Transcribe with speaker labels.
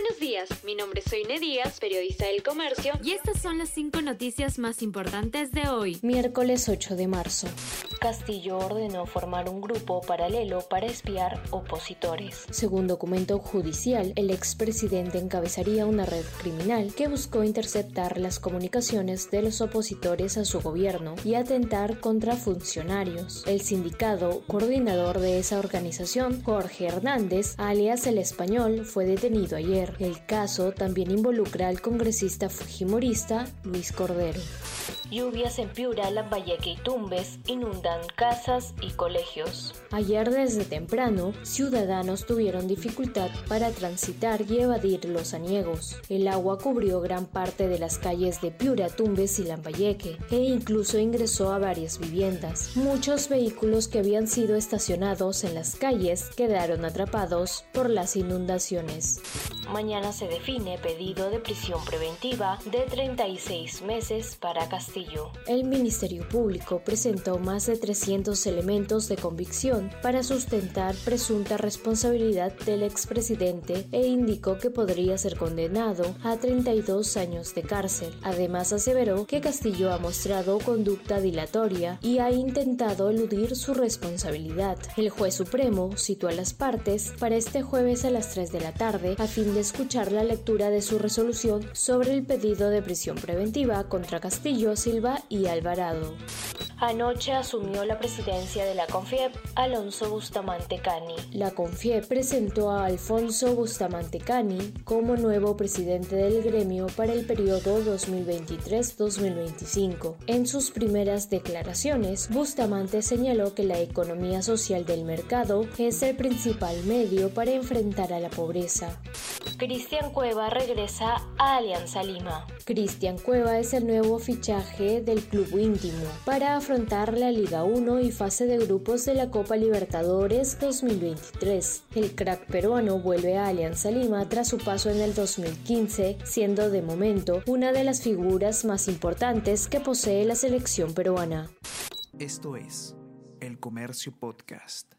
Speaker 1: Buenos días, mi nombre es Soine Díaz, periodista del Comercio,
Speaker 2: y estas son las cinco noticias más importantes de hoy,
Speaker 3: miércoles 8 de marzo. Castillo ordenó formar un grupo paralelo para espiar opositores. Según documento judicial, el expresidente encabezaría una red criminal que buscó interceptar las comunicaciones de los opositores a su gobierno y atentar contra funcionarios. El sindicado coordinador de esa organización, Jorge Hernández, alias el español, fue detenido ayer. El caso también involucra al congresista fujimorista Luis Cordero. Lluvias en Piura, Lambayeque y Tumbes inundan casas y colegios. Ayer desde temprano, ciudadanos tuvieron dificultad para transitar y evadir los aniegos. El agua cubrió gran parte de las calles de Piura, Tumbes y Lambayeque e incluso ingresó a varias viviendas. Muchos vehículos que habían sido estacionados en las calles quedaron atrapados por las inundaciones. Mañana se define pedido de prisión preventiva de 36 meses para Castillo. El Ministerio Público presentó más de 300 elementos de convicción para sustentar presunta responsabilidad del expresidente e indicó que podría ser condenado a 32 años de cárcel. Además aseveró que Castillo ha mostrado conducta dilatoria y ha intentado eludir su responsabilidad. El juez supremo citó a las partes para este jueves a las 3 de la tarde a fin de escuchar la lectura de su resolución sobre el pedido de prisión preventiva contra Castillo, Silva y Alvarado. Anoche asumió la presidencia de la CONFIEP Alonso Bustamante Cani. La CONFIEP presentó a Alfonso Bustamante Cani como nuevo presidente del gremio para el periodo 2023-2025. En sus primeras declaraciones, Bustamante señaló que la economía social del mercado es el principal medio para enfrentar a la pobreza. Cristian Cueva regresa a Alianza Lima. Cristian Cueva es el nuevo fichaje del club íntimo para afrontar la Liga 1 y fase de grupos de la Copa Libertadores 2023. El crack peruano vuelve a Alianza Lima tras su paso en el 2015, siendo de momento una de las figuras más importantes que posee la selección peruana.
Speaker 4: Esto es El Comercio Podcast.